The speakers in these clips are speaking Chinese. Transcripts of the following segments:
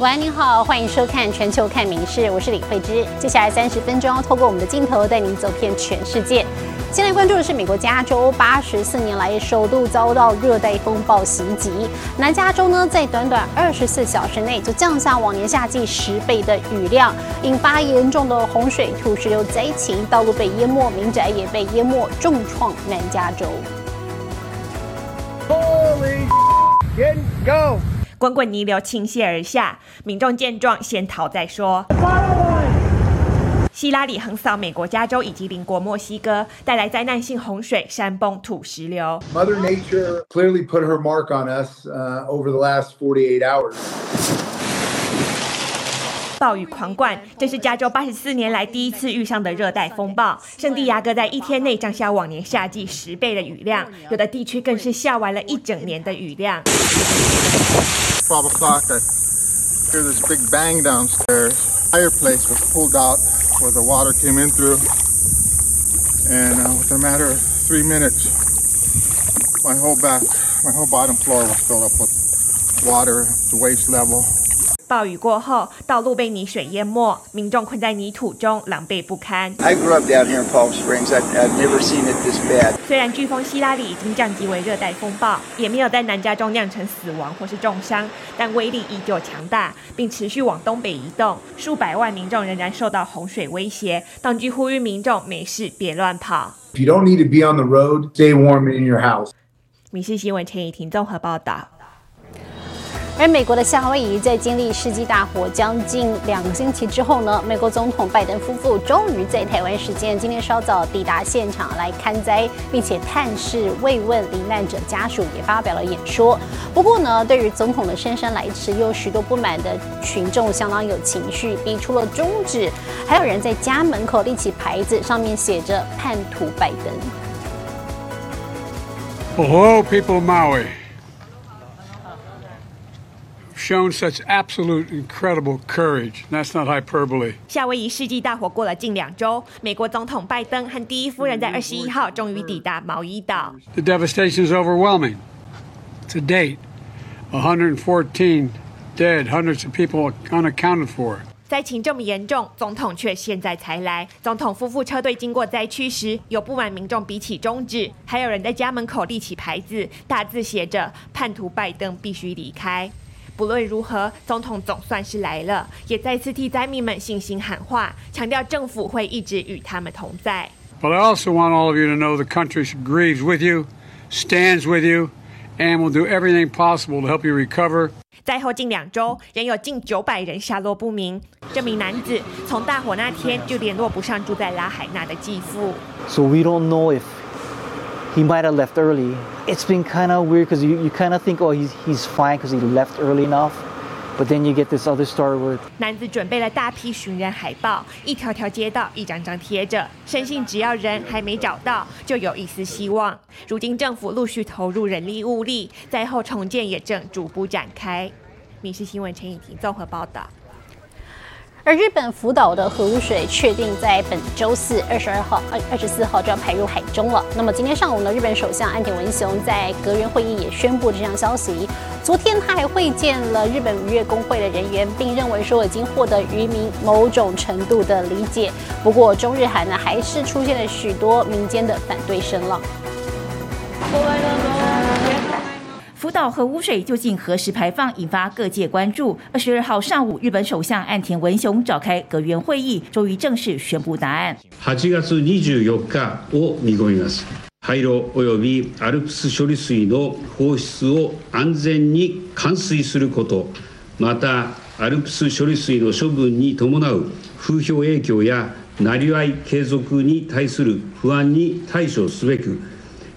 晚安，您好，欢迎收看《全球看名事》，我是李慧芝。接下来三十分钟，透过我们的镜头带您走遍全世界。现在关注的是美国加州，八十四年来首度遭到热带风暴袭击。南加州呢，在短短二十四小时内就降下往年夏季十倍的雨量，引发严重的洪水、土石流灾情，道路被淹没，民宅也被淹没，重创南加州。Holy go！滚滚泥流倾泻而下，民众见状先逃再说。希拉里横扫美国加州以及邻国墨西哥，带来灾难性洪水、山崩、土石流。Mother Nature clearly put her mark on us over the last 48 hours. 暴雨狂灌，这是加州八十四年来第一次遇上的热带风暴。圣地亚哥在一天内降下往年夏季十倍的雨量，有的地区更是下完了一整年的雨量。12 o'clock, I hear this big bang downstairs. Fireplace was pulled out where the water came in through. And uh, within a matter of three minutes, my whole back, my whole bottom floor was filled up with water to waist level. 暴雨过后，道路被泥水淹没，民众困在泥土中，狼狈不堪。I grew up down here in Palm Springs. I've, never seen it this bad. 虽然飓风希拉里已经降级为热带风暴，也没有在南加州酿成死亡或是重伤，但威力依旧强大，并持续往东北移动。数百万民众仍然受到洪水威胁。当局呼吁民众没事别乱跑。If you don't need to be on the road, stay warm in your house. 民事新闻陈以婷综合报道。而美国的夏威夷在经历世纪大火将近两个星期之后呢，美国总统拜登夫妇终于在台湾时间今天稍早抵达现场来看灾，并且探视慰问罹难者家属，也发表了演说。不过呢，对于总统的姗姗来迟，有许多不满的群众相当有情绪，比出了中指，还有人在家门口立起牌子，上面写着“叛徒拜登”。Hello, people of Maui. Shown such absolute incredible courage. That's not hyperbole. 夏威夷世纪大火过了近两周，美国总统拜登和第一夫人在二十一号终于抵达毛伊岛。The devastation is overwhelming. To date, 114 dead, hundreds of people unaccounted for. 灾情这么严重，总统却现在才来。总统夫妇车队经过灾区时，有不满民众比起中指，还有人在家门口立起牌子，大字写着“叛徒拜登必须离开”。不论如何，总统总算是来了，也再次替灾民们信心喊话，强调政府会一直与他们同在。But I also want all of you to know the country grieves with you, stands with you, and will do everything possible to help you recover. 灾后近两周，仍有近九百人下落不明。这名男子从大火那天就联络不上住在拉海纳的继父。So we don't know if he might have left early. It's been kind of weird because you, you kind of think, oh, he's, he's fine because he left early enough. But then you get this other story where 男子准备了大批寻人海报，一条条街道一张张贴着，深信只要人还没找到，就有一丝希望。如今政府陆续投入人力物力，灾后重建也正逐步展开。民事新闻陈以婷综合报道。而日本福岛的核污水确定在本周四二十二号、二二十四号就要排入海中了。那么今天上午呢，日本首相岸田文雄在阁员会议也宣布这项消息。昨天他还会见了日本渔业工会的人员，并认为说已经获得渔民某种程度的理解。不过中日韩呢，还是出现了许多民间的反对声浪。福岛核污水究竟何时排放，引发各界关注。二十二号上午，日本首相岸田文雄召开阁员会议，终于正式宣布答案。 8月24日を見込みます廃炉及びアルプス処理水の放出を安全に完水することまたアルプス処理水の処分に伴う風評影響やなりわい継続に対する不安に対処すべく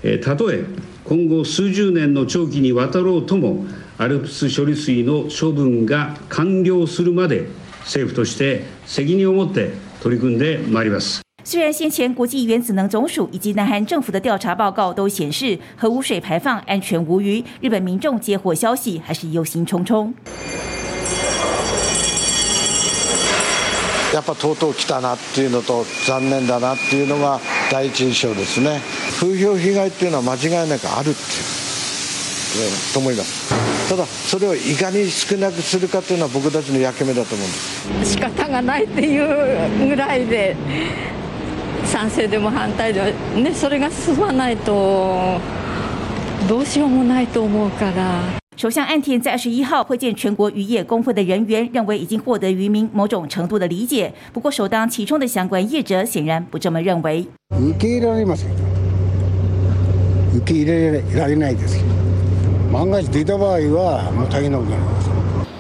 えーたとえ 今後数十年の長期にわたろうともアルプス処理水の処分が完了するまで政府として責任を持って取り組んでまいります。虽然先前国际原子能总署以及南韩政府的调查报告都显示核污水排放安全无虞，日本民众接获消息还是忧心忡忡。やっぱとうとう来たなっていうのと残念だなっていうのが第一印象ですね。風評被害っていうのは間違いなくあるっていう。と思います。ただそれをいかに少なくするかというのは僕たちの役目だと思うんです。仕方がないっていうぐらいで賛成でも反対でもねそれが進まないとどうしようもないと思うから。首相岸田在二十一号会见全国渔业工会的人员，认为已经获得渔民某种程度的理解。不过，首当其冲的相关业者显然不这么认为。受け入れられません。受け入れられないです万が一出た場合はもう大変なことになります。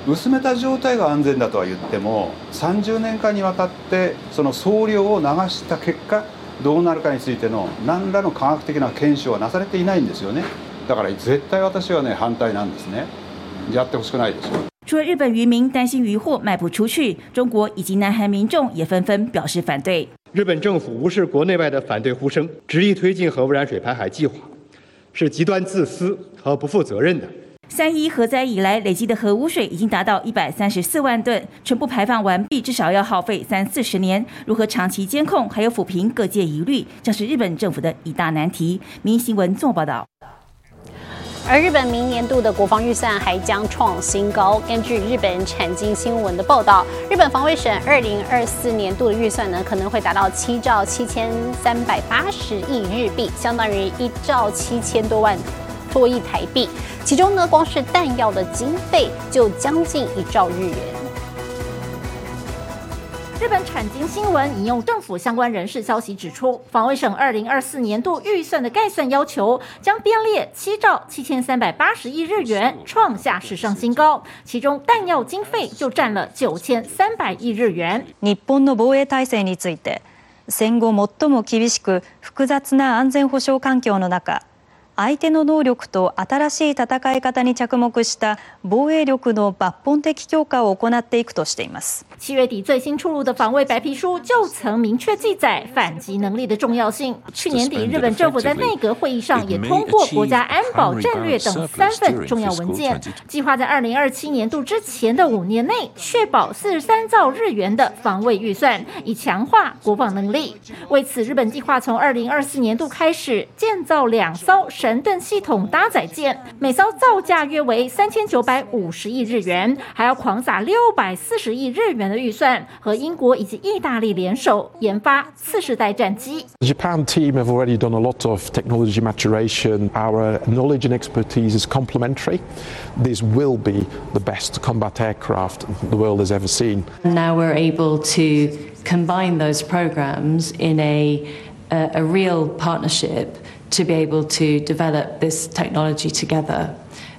薄めた状態が安全だとは言っても30年間にわたってその総量を流した結果どうなるかについての何らの科学的な検証はなされていないんですよね。 だから絶対私はね反対なんですね。やってほしくないですよ。除了日本渔民担心渔获卖不出去，中国以及南韩民众也纷纷表示反对。日本政府无视国内外的反对呼声，执意推进核污染水排海计划，是极端自私和不负责任的。三一核灾以来累积的核污水已经达到一百三十四万吨，全部排放完毕至少要耗费三四十年。如何长期监控，还有抚平各界疑虑，将是日本政府的一大难题。民新闻做报道。 而日本明年度的国防预算还将创新高。根据日本产经新闻的报道，日本防卫省二零二四年度的预算呢，可能会达到七兆七千三百八十亿日币，相当于一兆七千多万多亿台币。其中呢，光是弹药的经费就将近一兆日元。日本产经新闻引用政府相关人士消息指出，防卫省二零二四年度预算的概算要求将编列七兆七千三百八十亿日元，创下史上新高。其中弹药经费就占了九千三百亿日元。日本の防衛体制について、戦後最も厳しく複雑な安全保障環境の中。 相手の能力と新しい戦い方に着目した防衛力の抜本的強化を行っていくとしています。七月底最新出炉的防卫白皮书就曾明确记载反击能力的重要性。去年底，日本政府在内阁会议上也通过国家安保战略等三份重要文件，计划在二零二七年度之前的五年内，确保四十三兆日元的防卫预算，以强化国防能力。为此，日本计划从二零二四年度开始建造两艘。 神盾系统搭载舰，每艘造价约为三千九百五十亿日元，还要狂撒六百四十亿日元的预算，和英国以及意大利联手研发次世代战机。The Japan team have already done a lot of technology maturation. Our knowledge and expertise is complementary. This will be the best combat aircraft the world has ever seen. Now we're able to combine those programs in a a real partnership. to be able to develop this technology together,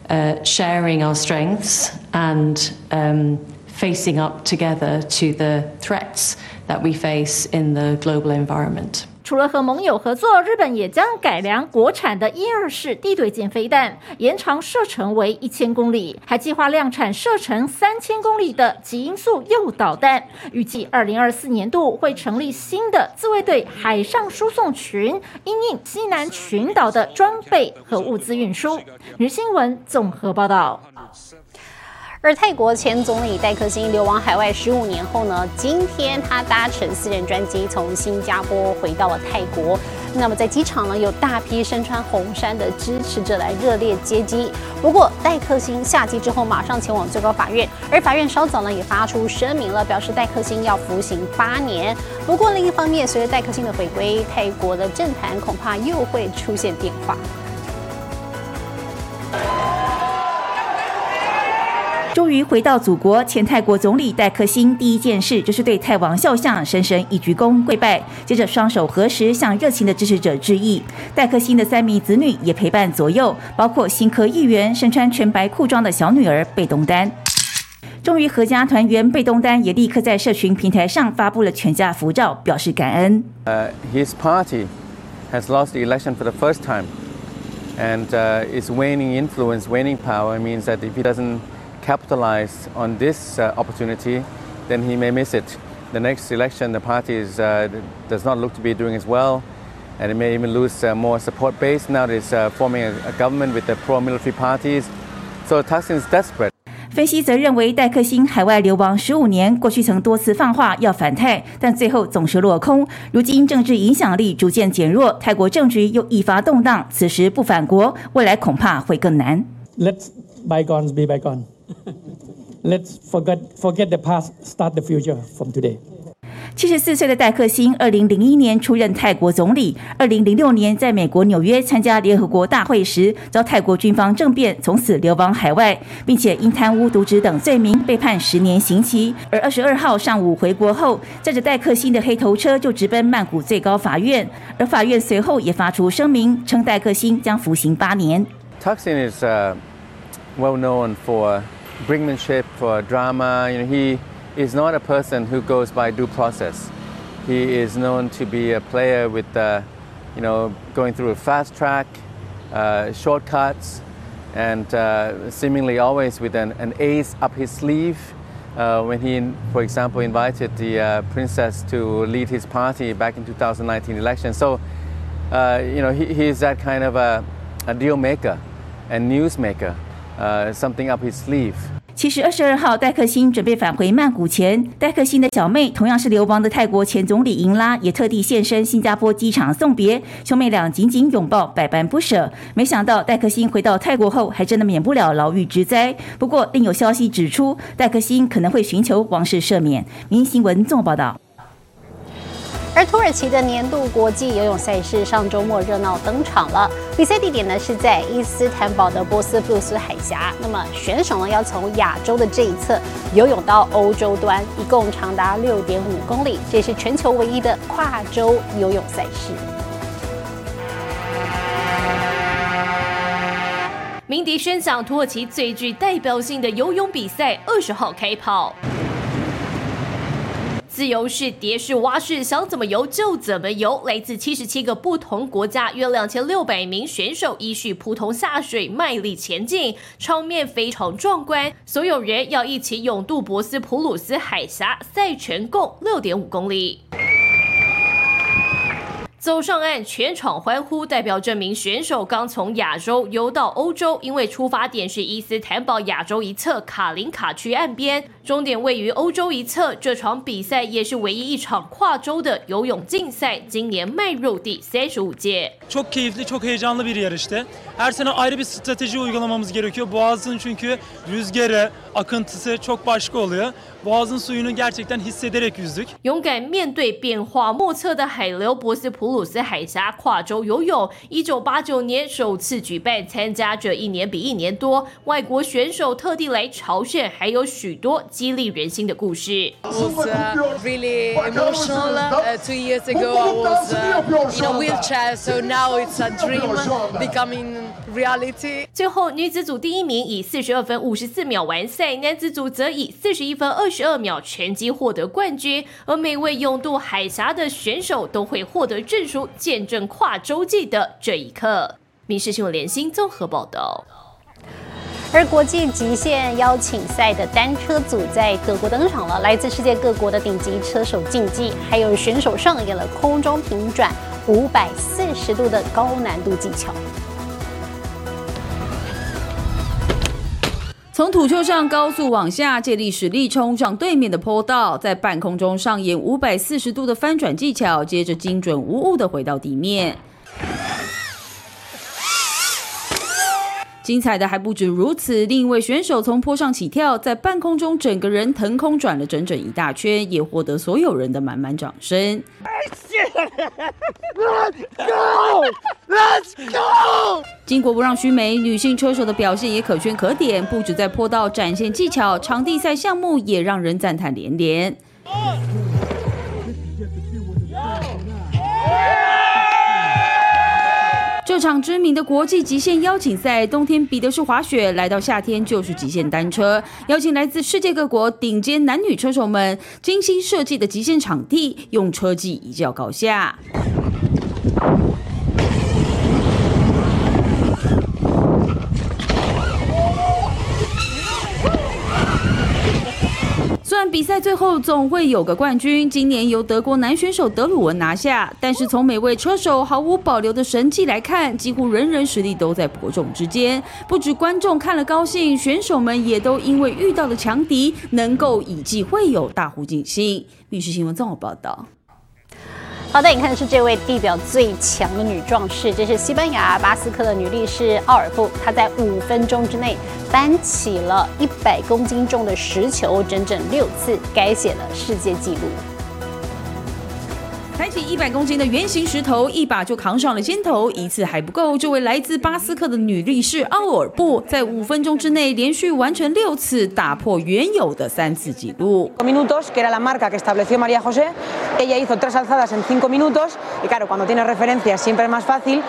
uh, sharing our strengths and um, facing up together to the threats that we face in the global environment. 除了和盟友合作，日本也将改良国产的一二式地对舰飞弹，延长射程为一千公里，还计划量产射程三千公里的极音速诱导弹。预计二零二四年度会成立新的自卫队海上输送群，因应西南群岛的装备和物资运输。日新闻综合报道。而泰国前总理戴克星流亡海外十五年后呢，今天他搭乘私人专机从新加坡回到了泰国。那么在机场呢，有大批身穿红衫的支持者来热烈接机。不过戴克星下机之后，马上前往最高法院，而法院稍早呢也发出声明了，表示戴克星要服刑八年。不过另一方面，随着戴克星的回归，泰国的政坛恐怕又会出现变化。终于回到祖国，前泰国总理戴克星第一件事就是对泰王肖像深深一鞠躬跪拜，接着双手合十向热情的支持者致意。戴克星的三名子女也陪伴左右，包括新科议员身穿全白裤装的小女儿贝东丹。终于合家团圆，贝东丹也立刻在社群平台上发布了全家福照，表示感恩。Uh, his party has lost the election for the first time, and uh, its waning influence, waning power means that if he doesn't capitalize on this uh, opportunity, then he may miss it. The next election, the party is, uh, does not look to be doing as well, and it may even lose uh, more support base. Now it's uh, forming a, a, government with the pro-military parties. So Thaksin is desperate. 分析则认为，戴克星海外流亡十五年，过去曾多次放话要反泰，但最后总是落空。如今政治影响力逐渐减弱，泰国政局又愈发动荡，此时不反国，未来恐怕会更难。Let's bygones be bygone. Let's forget forget the past, start the future from today. 七十四岁的戴克星，二零零一年出任泰国总理。二零零六年在美国纽约参加联合国大会时，遭泰国军方政变，从此流亡海外，并且因贪污、渎职等罪名被判十年刑期。而二十二号上午回国后，载着戴克星的黑头车就直奔曼谷最高法院，而法院随后也发出声明，称戴克星将服刑八年。Thaksin is uh, well known for brinkmanship, for drama. You know, he is not a person who goes by due process. He is known to be a player with, uh, you know, going through a fast track, uh, shortcuts, and uh, seemingly always with an, an, ace up his sleeve. Uh, when he, for example, invited the uh, princess to lead his party back in 2019 election. So, uh, you know, he, is that kind of a, a deal maker and news maker, something up his sleeve. 其实二十二号，戴克星准备返回曼谷前，戴克星的小妹同样是流亡的泰国前总理英拉，也特地现身新加坡机场送别，兄妹俩紧紧拥抱，百般不舍。没想到戴克星回到泰国后，还真的免不了牢狱之灾。不过，另有消息指出，戴克星可能会寻求王室赦免。明新闻综合报道。而土耳其的年度国际游泳赛事上周末热闹登场了。比赛地点呢是在伊斯坦堡的波斯布鲁斯海峡。那么选手呢要从亚洲的这一侧游泳到欧洲端，一共长达六点五公里。这是全球唯一的跨洲游泳赛事。鸣笛声响，土耳其最具代表性的游泳比赛二十号开跑。自由式、蝶式、蛙式，想怎么游就怎么游。来自七十七个不同国家，约两千六百名选手依序扑通下水，卖力前进，场面非常壮观。所有人要一起勇渡博斯普鲁斯海峡，赛全共六点五公里。走上岸，全场欢呼，代表这名选手刚从亚洲游到欧洲，因为出发点是伊斯坦堡亚洲一侧卡林卡区岸边，终点位于欧洲一侧。这场比赛也是唯一一场跨洲的游泳竞赛，今年迈入第三十五届。Çok keyifli, çok heyecanlı bir yarıştı. Her sene ayrı bir strateji uygulamamız gerekiyor. Boğaz'ın çünkü rüzgarı, akıntısı çok başka oluyor. Boğaz'ın suyunu gerçekten hissederek yüzdük. 勇敢面对变化莫测的海流，博斯普鲁斯海峡跨洲游泳，一九八九年首次举办，参加者一年比一年多，外国选手特地来朝鲜，还有许多激励人心的故事。was uh, really emotional. Uh, two years ago, I was uh, in a wheelchair, so now it's a dream becoming reality. 最后，女子组第一名以四十二分五十四秒完赛，男子组则以四十一分二十二秒拳击获得冠军。而每位勇渡海峡的选手都会获得证书，见证跨洲际的这一刻。民事新闻联新综合报道。而国际极限邀请赛的单车组在德国登场了，来自世界各国的顶级车手竞技，还有选手上演了空中平转五百四十度的高难度技巧。从土丘上高速往下，借力使力冲上对面的坡道，在半空中上演五百四十度的翻转技巧，接着精准无误的回到地面。精彩的还不止如此，另一位选手从坡上起跳，在半空中整个人腾空转了整整一大圈，也获得所有人的满满掌声。Let's go! Let's go! 巾帼不让须眉，女性车手的表现也可圈可点，不止在坡道展现技巧，场地赛项目也让人赞叹连连。这场知名的国际极限邀请赛，冬天比的是滑雪，来到夏天就是极限单车。邀请来自世界各国顶尖男女车手们，精心设计的极限场地，用车技一较高下。比赛最后总会有个冠军，今年由德国男选手德鲁文拿下，但是从每位车手毫无保留的神迹来看，几乎人人实力都在伯仲之间。不止观众看了高兴，选手们也都因为遇到了强敌，能够以技会友，大呼尽兴。律师新闻综合报道。好，的你看的是这位地表最强的女壮士，这是西班牙巴斯克的女力士奥尔布，她在五分钟之内搬起了一百公斤重的石球，整整六次，改写了世界纪录。抬起一百公斤的圆形石头，一把就扛上了肩头，一次还不够。这位来自巴斯克的女力士奥尔布，在五分钟之内连续完成六次，打破原有的三次纪录。minutos que era la marca que estableció María José. Ella hizo tres alzadas en cinco minutos y claro, cuando tienes referencias siempre es más fácil.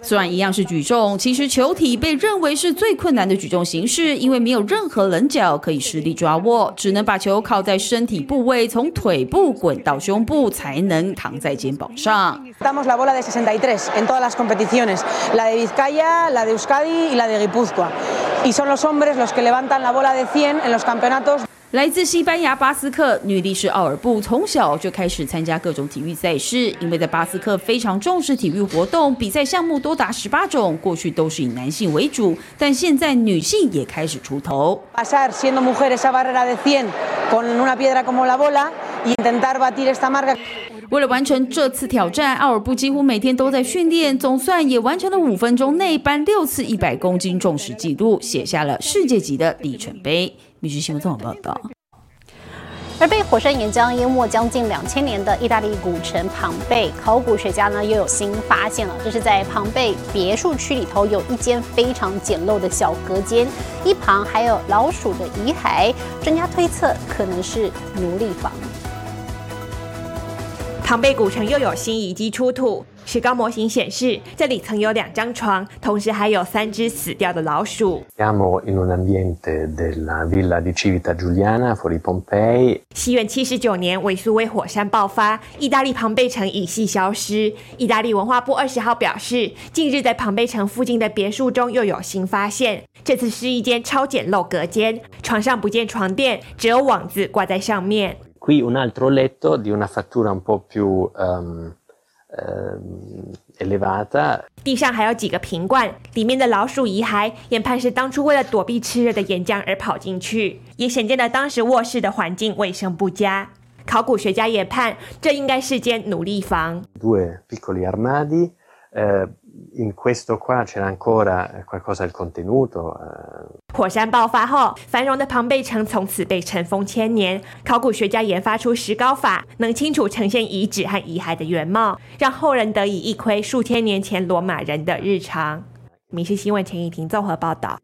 虽然一样是举重，其实球体被认为是最困难的举重形式，因为没有任何棱角可以实力抓握，只能把球靠在身体部位，从腿部滚到胸部才能扛。在肩膀上。Damos la bola de 63 en todas las competiciones, la de Vizcaya, la de Euskadi y la de Guipúzcoa. Y son los hombres los que levantan la bola de 100 en los campeonatos. 来自西班牙巴斯克女力士奥尔布从小就开始参加各种体育赛事，因为在巴斯克非常重视体育活动，比赛项目多达十八种。过去都是以男性为主，但现在女性也开始出头。Pasar siendo mujeres esa barrera de 100 con una piedra como la bola y intentar batir esta marca. 为了完成这次挑战，奥尔布几乎每天都在训练，总算也完成了五分钟内搬六次一百公斤重时记录，写下了世界级的里程碑。米剧新闻综合报道。而被火山岩浆淹没将近两千年的意大利古城庞贝，考古学家呢又有新发现了。这是在庞贝别墅区里头有一间非常简陋的小隔间，一旁还有老鼠的遗骸，专家推测可能是奴隶房。庞贝古城又有新遗迹出土，石膏模型显示这里曾有两张床，同时还有三只死掉的老鼠。Di Civita Giuliana fuori Pompei。西元七十九年，维苏威火山爆发，意大利庞贝城已系消失。意大利文化部二十号表示，近日在庞贝城附近的别墅中又有新发现，这次是一间超简陋隔间，床上不见床垫，只有网子挂在上面。Qui un altro letto di una fattura un po' più elevata。地上还有几个瓶罐，里面的老鼠遗骸，研判是当初为了躲避炽热的岩浆而跑进去，也显见了当时卧室的环境卫生不佳。考古学家研判，这应该是间奴隶房。Due piccoli armadi. In questo qua c'era ancora qualcosa del contenuto. 火山爆发后，繁荣的庞贝城从此被尘封千年。考古学家研发出石膏法，能清楚呈现遗址和遗骸的原貌，让后人得以一窥数千年前罗马人的日常。《民事新闻》陈怡婷综合报道。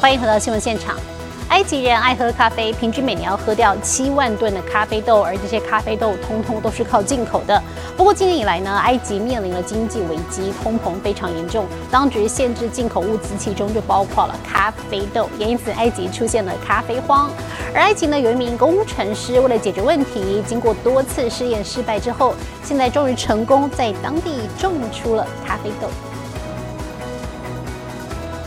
欢迎回到新闻现场。埃及人爱喝咖啡，平均每年要喝掉七万吨的咖啡豆，而这些咖啡豆通通都是靠进口的。不过今年以来呢，埃及面临了经济危机，通膨非常严重，当局限制进口物资，其中就包括了咖啡豆，也因此埃及出现了咖啡荒。而埃及呢，有一名工程师为了解决问题，经过多次试验失败之后，现在终于成功在当地种出了咖啡豆。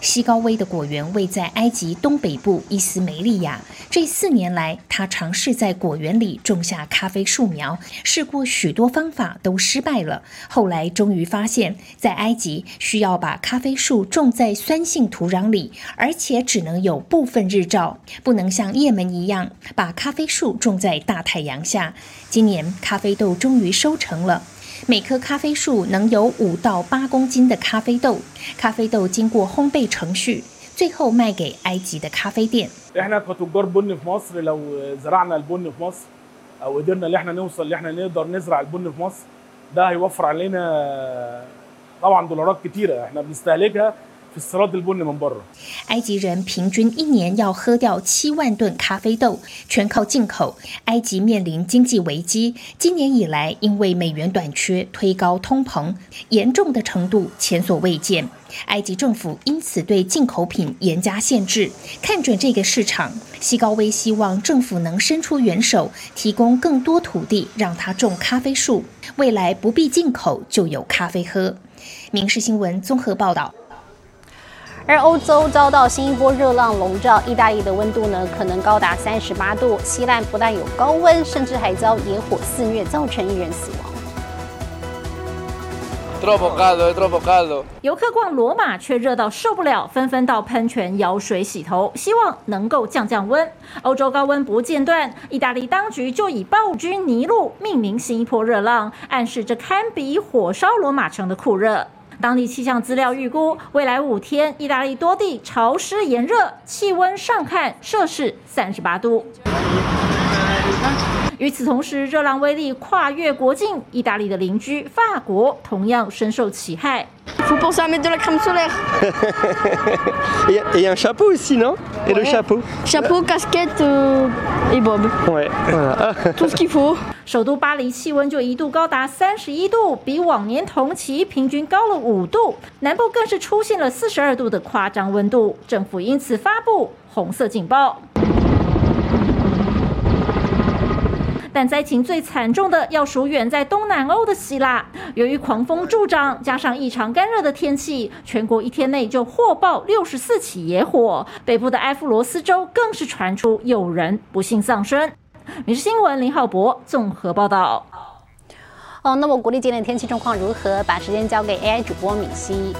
西高威的果园位在埃及东北部伊斯梅利亚。这四年来，他尝试在果园里种下咖啡树苗，试过许多方法都失败了。后来终于发现，在埃及需要把咖啡树种在酸性土壤里，而且只能有部分日照，不能像也门一样把咖啡树种在大太阳下。今年咖啡豆终于收成了。每棵咖啡树能有五到八公斤的咖啡豆，咖啡豆经过烘焙程序，最后卖给埃及的咖啡店。 احنا كتجار بن في مصر لو زرعنا البن في مصر او قدرنا ان احنا نوصل ان احنا نقدر نزرع البن في مصر ده هيوفر علينا طبعا دولارات كتيره احنا بنستهلكها 埃及人平均一年要喝掉七万吨咖啡豆，全靠进口。埃及面临经济危机，今年以来因为美元短缺推高通膨，严重的程度前所未见。埃及政府因此对进口品严加限制。看准这个市场，西高威希望政府能伸出援手，提供更多土地让他种咖啡树，未来不必进口就有咖啡喝。《民事新闻》综合报道。而欧洲遭到新一波热浪笼罩，意大利的温度呢可能高达三十八度，希腊不但有高温，甚至还遭野火肆虐，造成一人死亡。游客逛罗马却热到受不了，纷纷到喷泉舀水洗头，希望能够降降温。欧洲高温不间断，意大利当局就以暴君尼禄命名新一波热浪，暗示这堪比火烧罗马城的酷热。当地气象资料预估，未来五天，意大利多地潮湿炎热，气温上看摄氏三十八度。与此同时，热浪威力跨越国境，意大利的邻居法国同样深受其害。Faut penser à mettre de la crème solaire. et, et un chapeau aussi, non Et le chapeau Chapeau, casquette euh, et bob. Ouais, voilà. Tout ce qu'il faut. 首都巴黎气温就一度高达三十一度，比往年同期平均高了五度。南部更是出现了四十二度的夸张温度，政府因此发布红色警报。但灾情最惨重的要数远在东南欧的希腊，由于狂风助长，加上异常干热的天气，全国一天内就获报六十四起野火。北部的埃夫罗斯州更是传出有人不幸丧生。民事新闻林浩博综合报道。哦，那么国内今天的天气状况如何？把时间交给 AI 主播敏熙。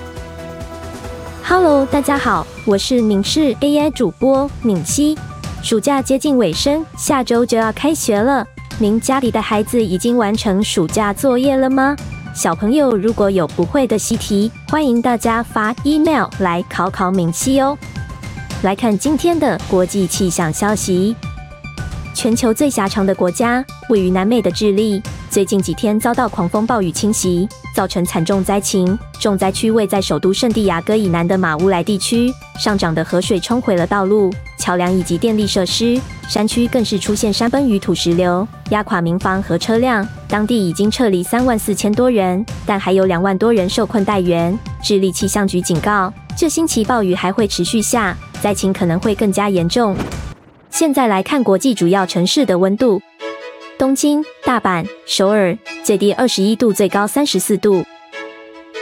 Hello，大家好，我是民事 AI 主播敏熙。暑假接近尾声，下周就要开学了。您家里的孩子已经完成暑假作业了吗？小朋友如果有不会的习题，欢迎大家发 email 来考考敏熙哦。来看今天的国际气象消息：全球最狭长的国家位于南美的智利，最近几天遭到狂风暴雨侵袭，造成惨重灾情。重灾区位在首都圣地亚哥以南的马乌莱地区，上涨的河水冲毁了道路、桥梁以及电力设施，山区更是出现山崩与土石流，压垮民房和车辆。当地已经撤离三万四千多人，但还有两万多人受困待援。智利气象局警告，这星期暴雨还会持续下，灾情可能会更加严重。现在来看国际主要城市的温度：东京、大阪、首尔，最低二十一度，最高三十四度。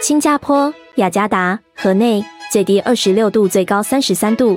新加坡、雅加达、河内最低二十六度，最高三十三度；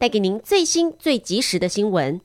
带给您最新最及时的新闻。